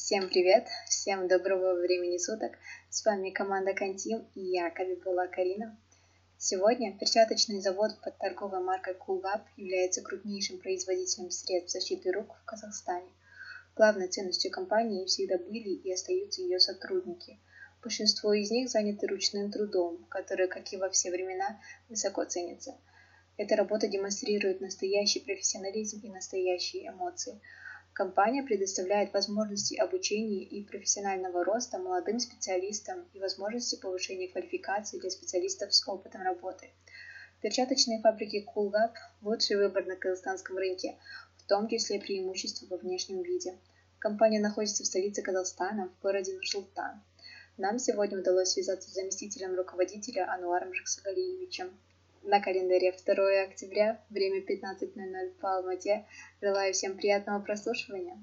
Всем привет! Всем доброго времени суток! С вами команда Кантим и я, Кабибула Карина. Сегодня перчаточный завод под торговой маркой Coolgap является крупнейшим производителем средств защиты рук в Казахстане. Главной ценностью компании всегда были и остаются ее сотрудники. Большинство из них заняты ручным трудом, который, как и во все времена, высоко ценится. Эта работа демонстрирует настоящий профессионализм и настоящие эмоции – Компания предоставляет возможности обучения и профессионального роста молодым специалистам и возможности повышения квалификации для специалистов с опытом работы. Перчаточные фабрики Coolgap – лучший выбор на казахстанском рынке, в том числе преимущество во внешнем виде. Компания находится в столице Казахстана, в городе Нур-Султан. Нам сегодня удалось связаться с заместителем руководителя Ануаром Жаксагалиевичем. На календаре 2 октября, время 15.00 по Алмате. Желаю всем приятного прослушивания.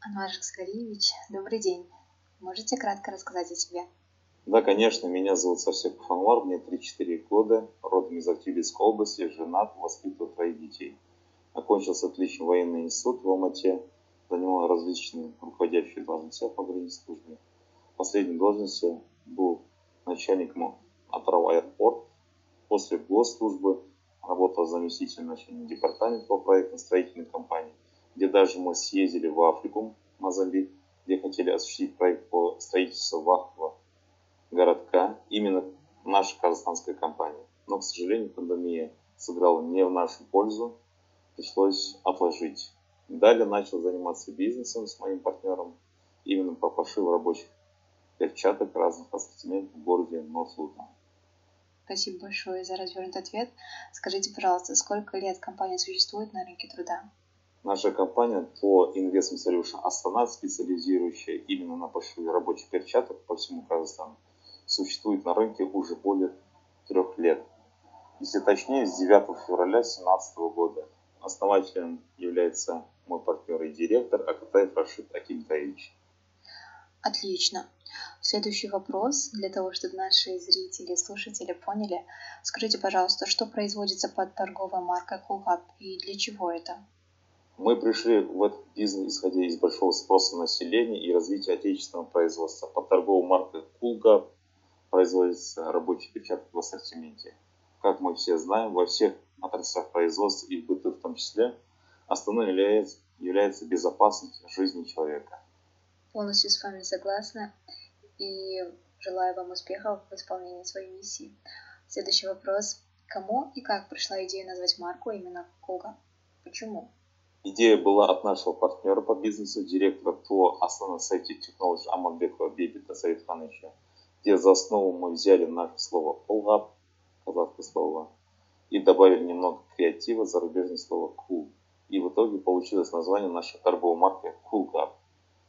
Анвар Шаксалиевич, добрый день. Можете кратко рассказать о себе? Да, конечно. Меня зовут Савсеков Анвар, мне 3-4 года, родом из Актюбинской области, женат, воспитываю троих детей. Окончил с отличием военный институт в Алмате, занимал различные руководящие должности по службе. Последней должности был начальником Атрау Аэропорт. После госслужбы работал заместителем начальника департамента по проектно-строительной компании, где даже мы съездили в Африку, Мозамбик, где хотели осуществить проект по строительству вахтового городка, именно наша казахстанская компания. Но, к сожалению, пандемия сыграла не в нашу пользу, пришлось отложить Далее начал заниматься бизнесом с моим партнером именно по пошиву рабочих перчаток разных ассортиментов в городе Норслутон. Спасибо большое за развернутый ответ. Скажите, пожалуйста, сколько лет компания существует на рынке труда? Наша компания по Investment Solution Астана, специализирующая именно на пошиве рабочих перчаток по всему Казахстану, существует на рынке уже более трех лет. Если точнее, с 9 февраля 2017 года. Основателем является мой партнер и директор Акатаев Рашид Акимтаевич. Отлично. Следующий вопрос, для того, чтобы наши зрители, слушатели поняли. Скажите, пожалуйста, что производится под торговой маркой Coolhub и для чего это? Мы пришли в этот бизнес, исходя из большого спроса населения и развития отечественного производства. Под торговой маркой Coolgap производится рабочий печаток в ассортименте. Как мы все знаем, во всех отраслях производства и в быту в том числе – Основной является, является безопасность жизни человека. Полностью с вами согласна и желаю вам успехов в исполнении своей миссии. Следующий вопрос. Кому и как пришла идея назвать марку именно Кога? Почему? Идея была от нашего партнера по бизнесу, директора по основной сайте Technology Аманбекова Бебита Саидхановича, где за основу мы взяли наше слово «полгап», казахское слово, и добавили немного креатива, зарубежное слово «cool». И в итоге получилось название нашей торговой марки Cool Cup.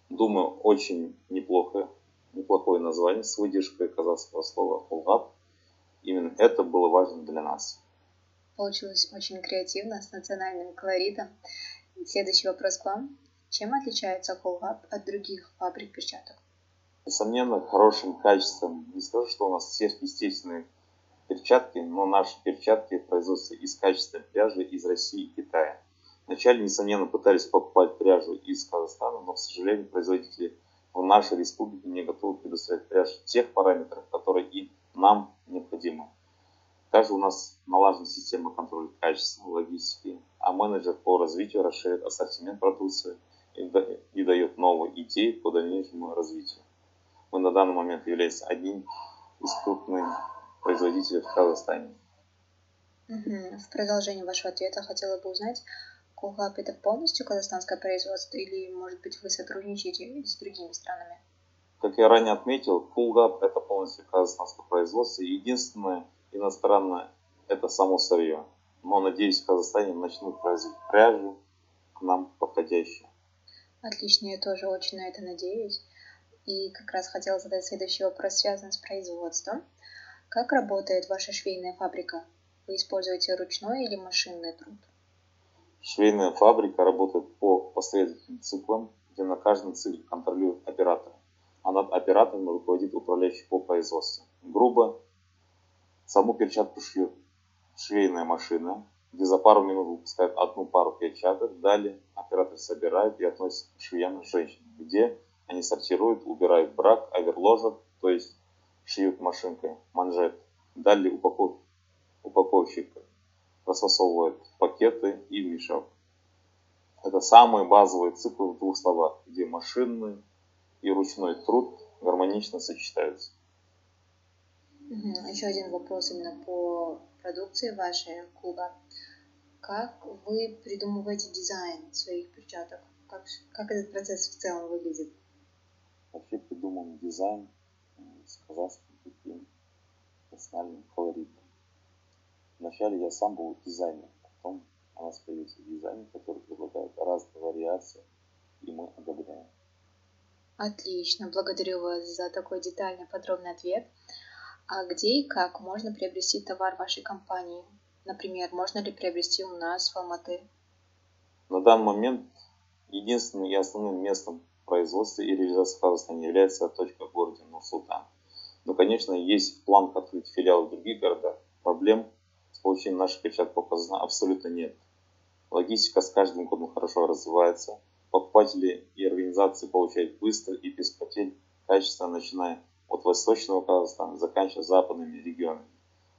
Думаю, очень неплохо, неплохое название с выдержкой казахского слова Cool Cup. Именно это было важно для нас. Получилось очень креативно, с национальным колоритом. Следующий вопрос к вам. Чем отличается Cool Cup от других фабрик перчаток? Несомненно, хорошим качеством. Не скажу, что у нас сверхъестественные перчатки, но наши перчатки производятся из качественной пряжи из России и Китая. Вначале, несомненно, пытались покупать пряжу из Казахстана, но, к сожалению, производители в нашей республике не готовы предоставить пряжу тех параметров, которые и нам необходимы. Также у нас налажена система контроля качества, логистики, а менеджер по развитию расширяет ассортимент продукции и дает новые идеи по дальнейшему развитию. Мы на данный момент являемся одним из крупных производителей в Казахстане. В продолжение вашего ответа хотела бы узнать, Кулгап это полностью казахстанское производство или, может быть, вы сотрудничаете с другими странами? Как я ранее отметил, Кулгап это полностью казахстанское производство. Единственное иностранное это само сырье. Но, надеюсь, в Казахстане начнут производить пряжу к нам подходящую. Отлично, я тоже очень на это надеюсь. И как раз хотела задать следующий вопрос, связанный с производством. Как работает ваша швейная фабрика? Вы используете ручной или машинный труд? Швейная фабрика работает по последовательным циклам, где на каждом цикле контролирует оператор, а над оператором руководит управляющий по производству. Грубо, саму перчатку шьют швейная машина, где за пару минут выпускают одну пару перчаток. Далее оператор собирает и относит к швеям женщин, где они сортируют, убирают брак, оверложат, то есть шьют машинкой манжет. Далее упаков... упаковщик расфасовывает пакеты и мешок. Это самый базовый цикл в двух словах, где машинный и ручной труд гармонично сочетаются. Еще один вопрос именно по продукции вашей клуба. Как вы придумываете дизайн своих перчаток? Как, как этот процесс в целом выглядит? Вообще придуман дизайн с казахским таким национальным колоритом. Вначале я сам был дизайнером, потом у нас появился дизайнер, который предлагает разные вариации, и мы одобряем. Отлично, благодарю вас за такой детальный подробный ответ. А где и как можно приобрести товар вашей компании? Например, можно ли приобрести у нас в Алматы? На данный момент единственным и основным местом производства и реализации в Казахстане является точка в городе Нур-Султан. Но, конечно, есть план открыть филиалы в других городах. Проблем с получением наших перчаток по Казахстану абсолютно нет. Логистика с каждым годом хорошо развивается. Покупатели и организации получают быстро и без потерь качественно, начиная от восточного Казахстана, заканчивая западными регионами.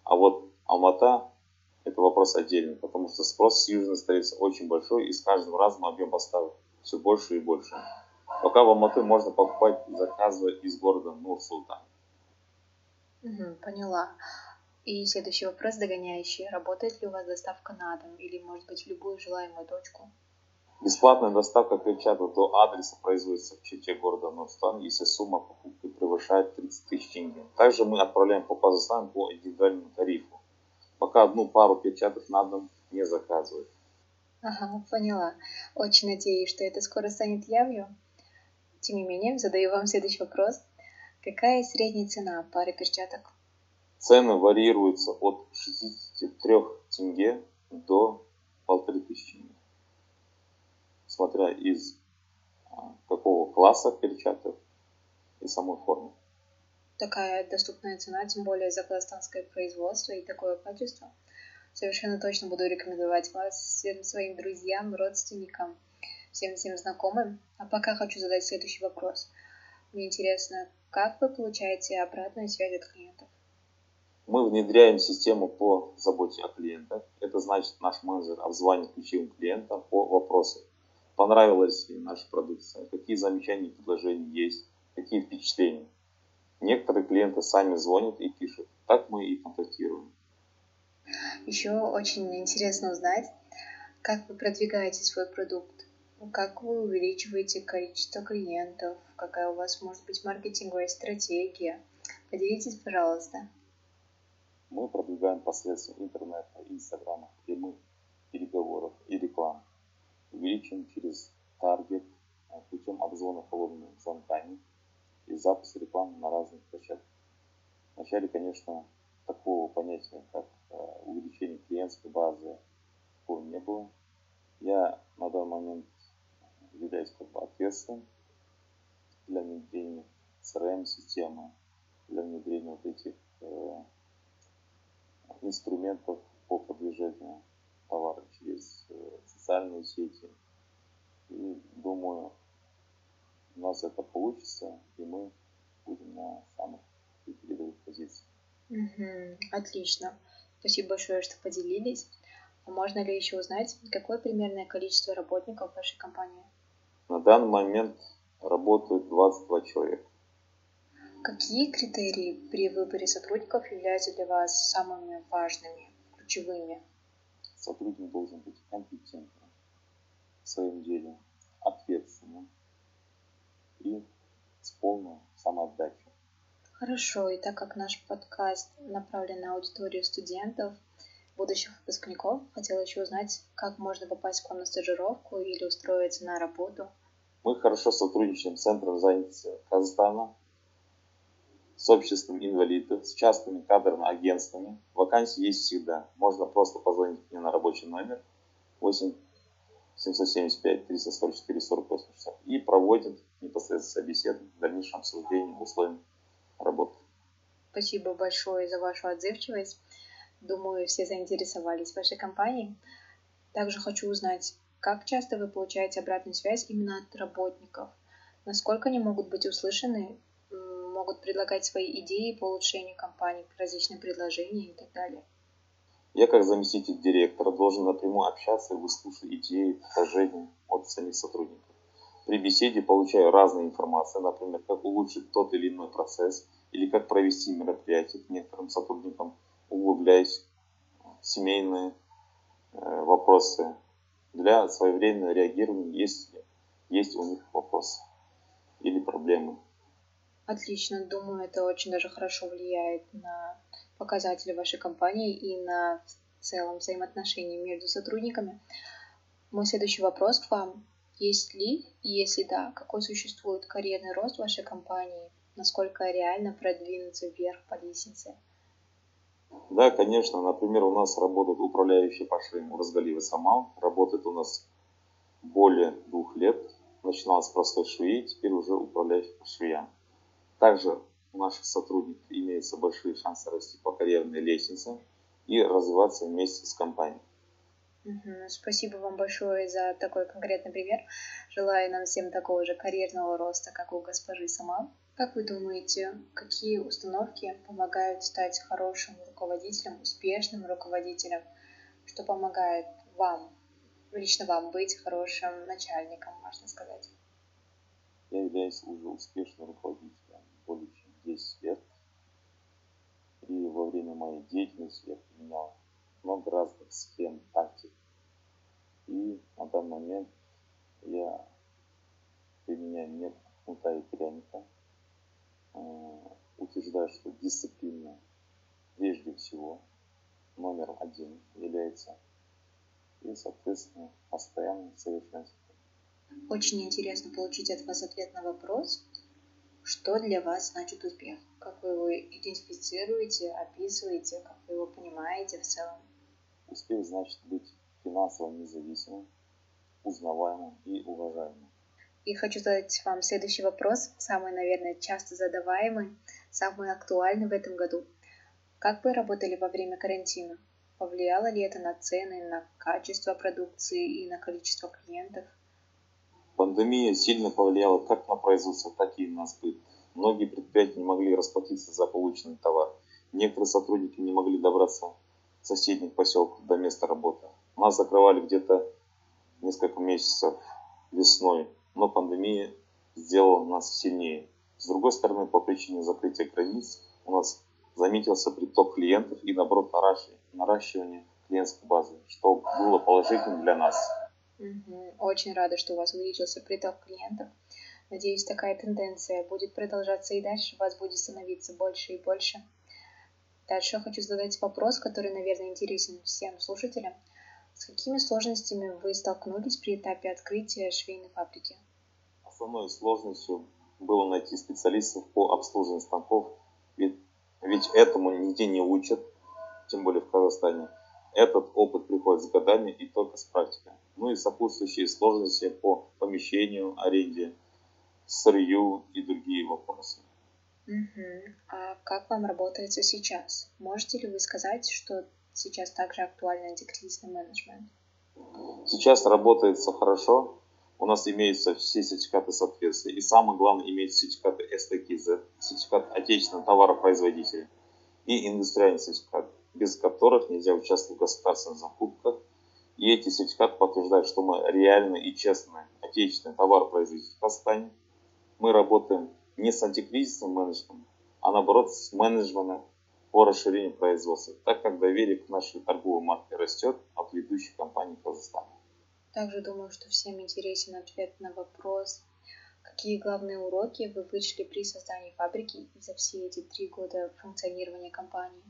А вот Алмата – это вопрос отдельный, потому что спрос с южной столицы очень большой, и с каждым разом объем поставок все больше и больше. Пока в Алматы можно покупать, заказывая из города Нур-Султан. Угу, поняла. И следующий вопрос догоняющий. Работает ли у вас доставка на дом или, может быть, в любую желаемую точку? Бесплатная доставка перчаток до адреса производится в Чите города Нурстан, если сумма покупки превышает 30 тысяч тенге. Также мы отправляем по Казахстану по индивидуальному тарифу. Пока одну пару перчаток на дом не заказывают. Ага, поняла. Очень надеюсь, что это скоро станет явью. Тем не менее, задаю вам следующий вопрос. Какая средняя цена пары перчаток? Цены варьируются от 63 тенге до 1500 тенге смотря из а, какого класса перчаток и самой формы. Такая доступная цена, тем более за казахстанское производство и такое качество. Совершенно точно буду рекомендовать вас всем своим друзьям, родственникам, всем всем знакомым. А пока хочу задать следующий вопрос. Мне интересно, как вы получаете обратную связь от клиентов? Мы внедряем систему по заботе о клиентах. Это значит, наш менеджер обзванивает ключевым клиентам по вопросу, понравилась ли наша продукция, какие замечания и предложения есть, какие впечатления. Некоторые клиенты сами звонят и пишут. Так мы и контактируем. Еще очень интересно узнать, как вы продвигаете свой продукт, как вы увеличиваете количество клиентов, какая у вас может быть маркетинговая стратегия. Поделитесь, пожалуйста. Мы продвигаем посредством интернета, инстаграма, прямых переговоров и рекламы увеличен через таргет э, путем обзвона холодными звонками и запуска рекламы на разных площадках. Вначале, конечно, такого понятия, как э, увеличение клиентской базы, такого не было. Я на данный момент являюсь как бы ответственным для внедрения CRM-системы, для внедрения вот этих э, инструментов по продвижению товара через э, социальные сети. И думаю, у нас это получится, и мы будем на самых передовых позициях. Угу, отлично. Спасибо большое, что поделились. А можно ли еще узнать, какое примерное количество работников в вашей компании? На данный момент работают 22 человека. Какие критерии при выборе сотрудников являются для вас самыми важными, ключевыми? сотрудник должен быть компетентным в своем деле, ответственным и с полной самоотдачей. Хорошо, и так как наш подкаст направлен на аудиторию студентов, будущих выпускников, хотела еще узнать, как можно попасть к вам на стажировку или устроиться на работу. Мы хорошо сотрудничаем с Центром занятости Казахстана, с обществом инвалидов, с частными кадровыми агентствами. Вакансии есть всегда. Можно просто позвонить мне на рабочий номер 8 775 344 48 60 и проводят непосредственно беседу в дальнейшем обсуждении условий работы. Спасибо большое за вашу отзывчивость. Думаю, все заинтересовались вашей компанией. Также хочу узнать, как часто вы получаете обратную связь именно от работников? Насколько они могут быть услышаны, могут предлагать свои идеи по улучшению компании, различные предложения и так далее? Я как заместитель директора должен напрямую общаться и выслушать идеи, предложения от самих сотрудников. При беседе получаю разные информации, например, как улучшить тот или иной процесс, или как провести мероприятие к некоторым сотрудникам, углубляясь в семейные э, вопросы для своевременного реагирования, если есть у них вопросы или проблемы. Отлично, думаю, это очень даже хорошо влияет на показатели вашей компании и на в целом взаимоотношения между сотрудниками. Мой следующий вопрос к вам. Есть ли, и если да, какой существует карьерный рост вашей компании? Насколько реально продвинуться вверх по лестнице? Да, конечно. Например, у нас работает управляющий по швейному Разгалива Самал. Работает у нас более двух лет. Начинал с простой швеи, теперь уже управляющий по швеям. Также у наших сотрудников имеются большие шансы расти по карьерной лестнице и развиваться вместе с компанией. Угу. Спасибо вам большое за такой конкретный пример. Желаю нам всем такого же карьерного роста, как у госпожи сама. Как вы думаете, какие установки помогают стать хорошим руководителем, успешным руководителем? Что помогает вам, лично вам, быть хорошим начальником, можно сказать? Я являюсь уже успешным руководителем 10 лет. И во время моей деятельности я применял много разных схем, тактик. И на данный момент я применяю метод кнута и пряника. Э, утверждаю, что дисциплина прежде всего номером один является и, соответственно, постоянное совершенствование. Очень интересно получить от вас ответ на вопрос, что для вас значит успех, как вы его идентифицируете, описываете, как вы его понимаете в целом. Успех значит быть финансово независимым, узнаваемым и уважаемым. И хочу задать вам следующий вопрос, самый, наверное, часто задаваемый, самый актуальный в этом году. Как вы работали во время карантина? Повлияло ли это на цены, на качество продукции и на количество клиентов? Пандемия сильно повлияла как на производство, так и на сбыт. Многие предприятия не могли расплатиться за полученный товар. Некоторые сотрудники не могли добраться соседних поселков до места работы. Нас закрывали где-то несколько месяцев весной, но пандемия сделала нас сильнее. С другой стороны, по причине закрытия границ у нас заметился приток клиентов и наоборот наращивание клиентской базы, что было положительным для нас. Угу. Очень рада, что у вас увеличился приток клиентов. Надеюсь, такая тенденция будет продолжаться и дальше, вас будет становиться больше и больше. Дальше я хочу задать вопрос, который, наверное, интересен всем слушателям. С какими сложностями вы столкнулись при этапе открытия швейной фабрики? Основной сложностью было найти специалистов по обслуживанию станков, ведь, ведь этому нигде не учат, тем более в Казахстане. Этот опыт приходит с годами и только с практикой. Ну и сопутствующие сложности по помещению, аренде, сырью и другие вопросы. Угу. А как вам работается сейчас? Можете ли вы сказать, что сейчас также актуальный антикризисный менеджмент? Сейчас работает все хорошо. У нас имеются все сертификаты соответствия. И самое главное, имеются сертификаты STKZ, сертификат отечественного товаропроизводителя и индустриальный сертификат, без которых нельзя участвовать в государственных закупках. И эти сертификаты подтверждают, что мы реальный и честный отечественный товаропроизводитель в Казахстане. Мы работаем не с антикризисным менеджментом, а наоборот с менеджментом по расширению производства, так как доверие к нашей торговой марке растет от ведущих компаний Казахстана. Также думаю, что всем интересен ответ на вопрос, какие главные уроки вы вычли при создании фабрики за все эти три года функционирования компании.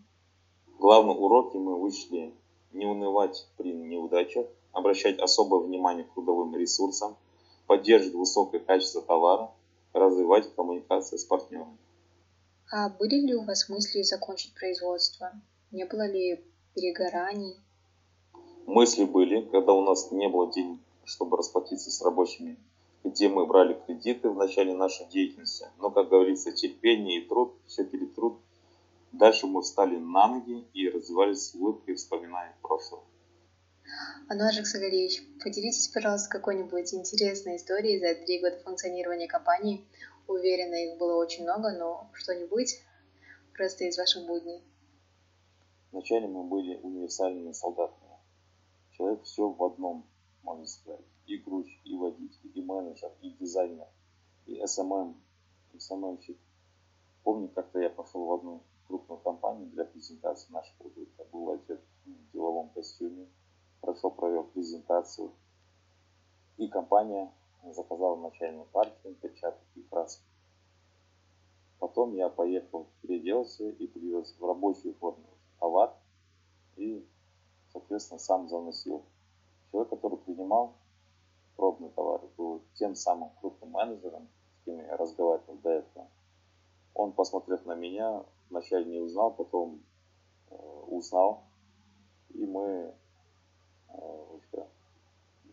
Главные уроки мы вычли не унывать при неудачах, обращать особое внимание к трудовым ресурсам, поддерживать высокое качество товара, развивать коммуникации с партнерами. А были ли у вас мысли закончить производство? Не было ли перегораний? Мысли были, когда у нас не было денег, чтобы расплатиться с рабочими, где мы брали кредиты в начале нашей деятельности. Но, как говорится, терпение и труд все перетрут Дальше мы встали на ноги и развивались с улыбкой, вспоминая прошлое. Ануар Сагалевич, поделитесь, пожалуйста, какой-нибудь интересной историей за три года функционирования компании. Уверена, их было очень много, но что-нибудь просто из ваших будней. Вначале мы были универсальными солдатами. Человек все в одном, можно сказать. И грузчик, и водитель, и менеджер, и дизайнер, и SMM, и SMM щик. Помню, как-то я пошел в одну крупную компанию для презентации нашего продукта. Был одет в деловом костюме, хорошо провел презентацию. И компания заказала начальную партию перчаток и красок. Потом я поехал переоделся и привез в рабочую форму товар и, соответственно, сам заносил. Человек, который принимал пробный товар, был тем самым крупным менеджером, с кем я разговаривал до этого. Он, посмотрев на меня, вначале не узнал, потом э, узнал, и мы э,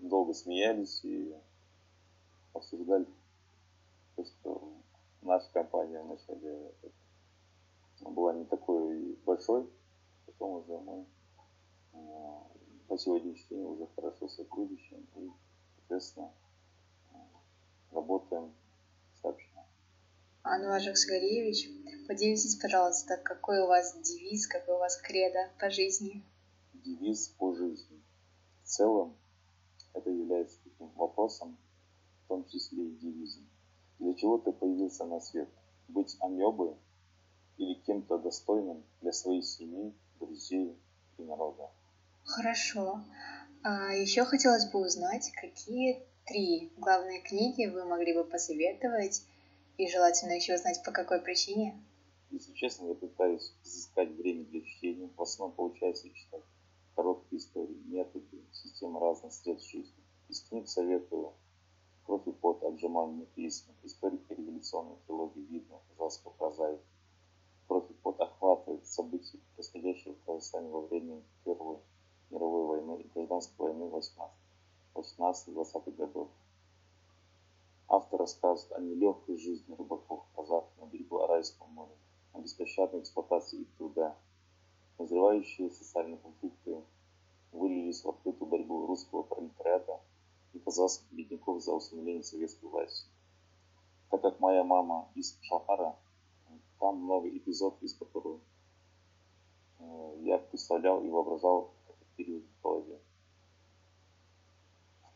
долго смеялись и обсуждали то, что наша компания вначале была не такой большой, потом уже мы э, по сегодняшний день уже хорошо сотрудничаем и, соответственно, э, работаем. Ануар Жаксгариевич, поделитесь, пожалуйста, какой у вас девиз, какой у вас кредо по жизни? Девиз по жизни. В целом, это является таким вопросом, в том числе и девизом. Для чего ты появился на свет? Быть амебой или кем-то достойным для своей семьи, друзей и народа? Хорошо. А еще хотелось бы узнать, какие три главные книги вы могли бы посоветовать и желательно еще знать по какой причине. Если честно, я пытаюсь изыскать время для чтения. В основном получается читать короткие истории, методы, системы разных средств жизни. Из книг советую «Кровь и пот. Отжимание письма», «Историка революционной трилогии видно казахского прозаика». «Кровь и пот» охватывает события, происходящие в Казахстане во время Первой мировой войны и гражданской войны 18-20-х годов. Автор рассказывает о нелегкой жизни рыбаков казахов на берегу Аральского моря, о беспощадной эксплуатации их труда. Назревающие социальные конфликты вылились в открытую борьбу русского пролетариата и казахских бедняков за усмирение советской власти. Так как моя мама из Шахара, там много эпизодов, из которых э, я представлял и воображал этот период в голове.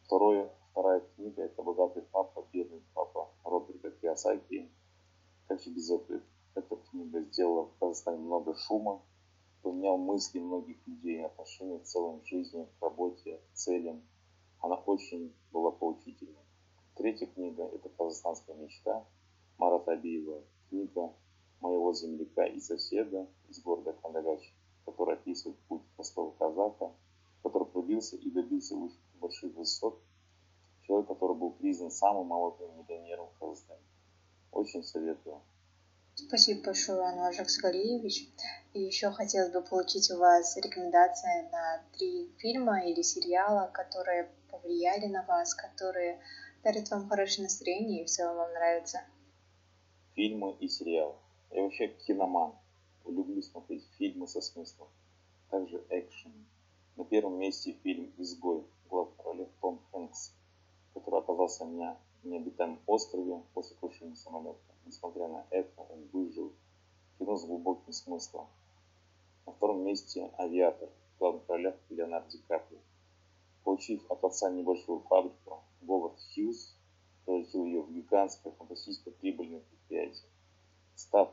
Второе, Вторая книга – это «Богатый папа, бедный папа» Роберта Киосаки. Как же без этого? Эта книга сделала в Казахстане много шума, поменял мысли многих людей, отношения к жизни, к работе, к целям. Она очень была поучительной. Третья книга – это «Казахстанская мечта» Марата Абиева. Книга моего земляка и соседа из города Кандагач, который описывает путь простого казака, который пробился и добился больших высот человек, который был признан самым молодым миллионером в Казахстане. Очень советую. Спасибо большое, Ануар Жаксгалиевич. И еще хотелось бы получить у вас рекомендации на три фильма или сериала, которые повлияли на вас, которые дарят вам хорошее настроение и в целом вам нравятся. Фильмы и сериалы. Я вообще киноман. Люблю смотреть фильмы со смыслом. Также экшен. На первом месте фильм «Изгой» главной роли Том Хэнкс который оказался на необитаемом острове после крушения самолета. Несмотря на это, он выжил. Кино с глубоким смыслом. На втором месте «Авиатор» в главных ролях Леонард Ди Каприо. Получив от отца небольшую фабрику, Говард Хьюз превратил ее в гигантское фантастическое прибыльное предприятие. Став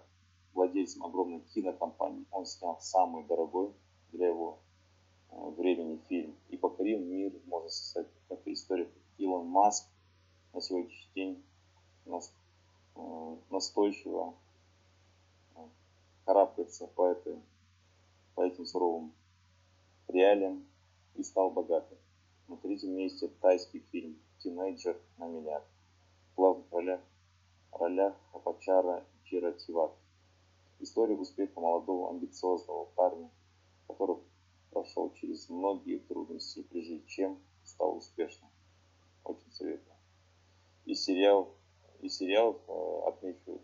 владельцем огромной кинокомпании, он снял самый дорогой для его э, времени фильм и покорил мир, можно сказать, Маск на сегодняшний день э, настойчиво э, карабкается по, этой, по этим суровым реалиям и стал богатым. На третьем месте тайский фильм «Тинейджер на миллиард». В главных ролях, ролях Апачара Чира Тиват. История успеха молодого амбициозного парня, который прошел через многие трудности, прежде чем стал успешным очень советую. И сериал, и сериал э, отмечу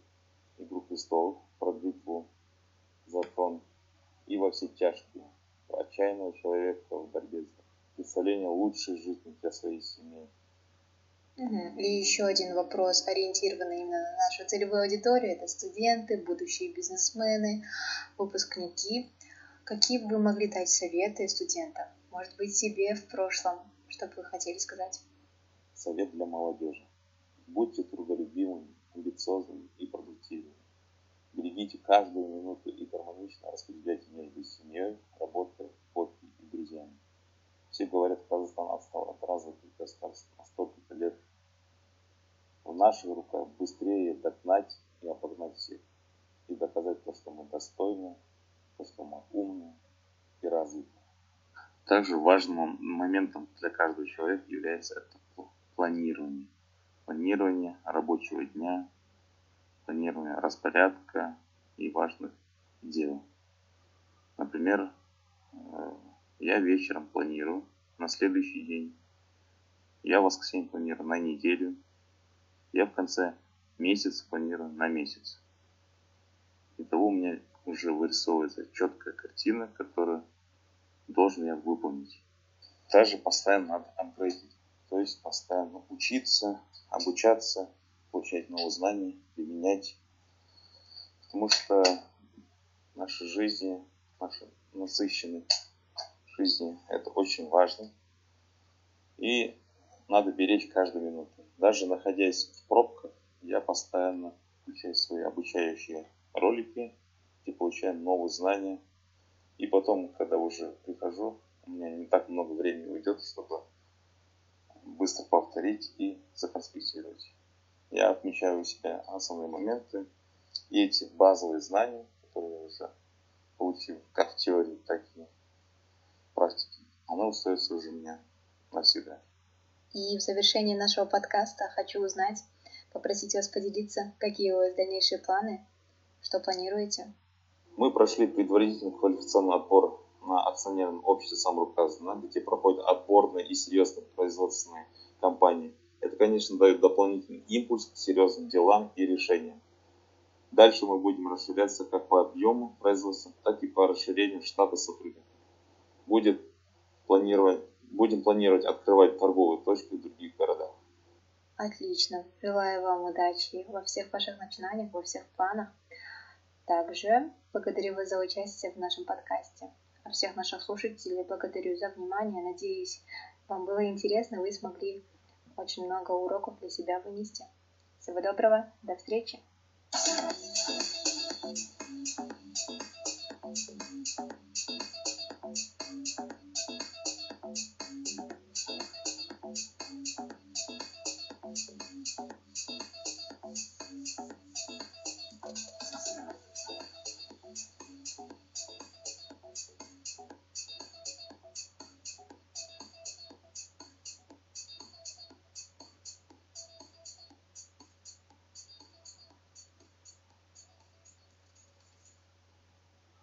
«Игру престолов» про битву за трон и во все тяжкие, отчаянного человека в борьбе за представление лучшей жизни для своей семьи. И еще один вопрос, ориентированный именно на нашу целевую аудиторию. Это студенты, будущие бизнесмены, выпускники. Какие бы вы могли дать советы студентам? Может быть, себе в прошлом, что бы вы хотели сказать? Совет для молодежи. Будьте трудолюбивыми, амбициозными и продуктивными. Берегите каждую минуту и гармонично распределяйте между семьей, работой, хобби и друзьями. Все говорят, Казахстан отстал от развитых государств на столько лет. В наших руках быстрее догнать и обогнать всех. И доказать то, что мы достойны, то, что мы умны и развиты. Также важным моментом для каждого человека является это планирование. Планирование рабочего дня, планирование распорядка и важных дел. Например, э, я вечером планирую на следующий день. Я воскресенье планирую на неделю. Я в конце месяца планирую на месяц. Итого у меня уже вырисовывается четкая картина, которую должен я выполнить. Также постоянно надо апгрейдить, то есть постоянно учиться, обучаться, получать новые знания, применять. Потому что наша жизнь, наша насыщенная жизни это очень важно. И надо беречь каждую минуту. Даже находясь в пробках, я постоянно включаю свои обучающие ролики, и получаю новые знания. И потом, когда уже прихожу, у меня не так много времени уйдет, чтобы быстро повторить и законспектировать. Я отмечаю у себя основные моменты и эти базовые знания, которые я уже получил как в теории, так и практики, она остается уже у меня навсегда. И в завершении нашего подкаста хочу узнать, попросить вас поделиться, какие у вас дальнейшие планы, что планируете. Мы прошли предварительный квалификационный отбор на акционерном обществе Самрук Казана, где проходят отборные и серьезные производственные компании. Это, конечно, дает дополнительный импульс к серьезным делам и решениям. Дальше мы будем расширяться как по объему производства, так и по расширению штата сотрудников будет планировать, будем планировать открывать торговые точки в других городах. Отлично. Желаю вам удачи во всех ваших начинаниях, во всех планах. Также благодарю вас за участие в нашем подкасте всех наших слушателей. Благодарю за внимание. Надеюсь, вам было интересно, вы смогли очень много уроков для себя вынести. Всего доброго, до встречи!